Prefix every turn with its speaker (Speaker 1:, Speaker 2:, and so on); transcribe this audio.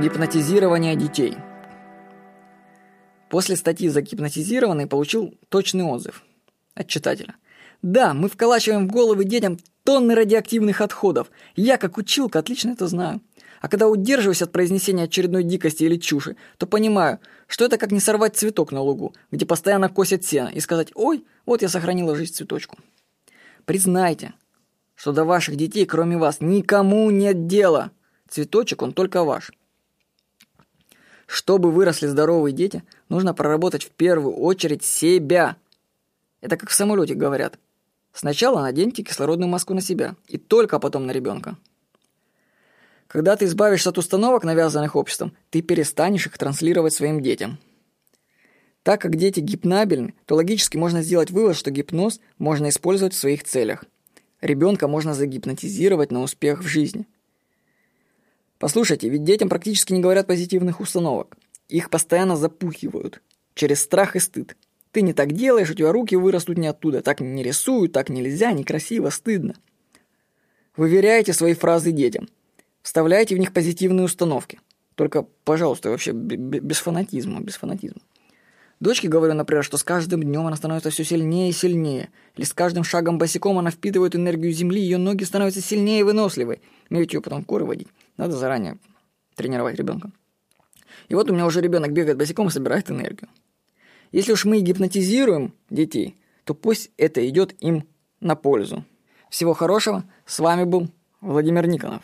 Speaker 1: Гипнотизирование детей. После статьи «Загипнотизированный» получил точный отзыв от читателя. Да, мы вколачиваем в головы детям тонны радиоактивных отходов. Я, как училка, отлично это знаю. А когда удерживаюсь от произнесения очередной дикости или чуши, то понимаю, что это как не сорвать цветок на лугу, где постоянно косят сено, и сказать «Ой, вот я сохранила жизнь цветочку». Признайте, что до ваших детей, кроме вас, никому нет дела. Цветочек, он только ваш. Чтобы выросли здоровые дети, нужно проработать в первую очередь себя. Это как в самолете говорят. Сначала наденьте кислородную маску на себя, и только потом на ребенка. Когда ты избавишься от установок, навязанных обществом, ты перестанешь их транслировать своим детям. Так как дети гипнабельны, то логически можно сделать вывод, что гипноз можно использовать в своих целях. Ребенка можно загипнотизировать на успех в жизни – Послушайте, ведь детям практически не говорят позитивных установок. Их постоянно запухивают. Через страх и стыд. Ты не так делаешь, у тебя руки вырастут не оттуда. Так не рисуют, так нельзя, некрасиво, стыдно. Выверяйте свои фразы детям. Вставляйте в них позитивные установки. Только, пожалуйста, вообще без фанатизма, без фанатизма. Дочке говорю, например, что с каждым днем она становится все сильнее и сильнее. Или с каждым шагом босиком она впитывает энергию земли, ее ноги становятся сильнее и выносливой. Мне ведь ее потом в куры водить. Надо заранее тренировать ребенка. И вот у меня уже ребенок бегает босиком и собирает энергию. Если уж мы гипнотизируем детей, то пусть это идет им на пользу. Всего хорошего. С вами был Владимир Никонов.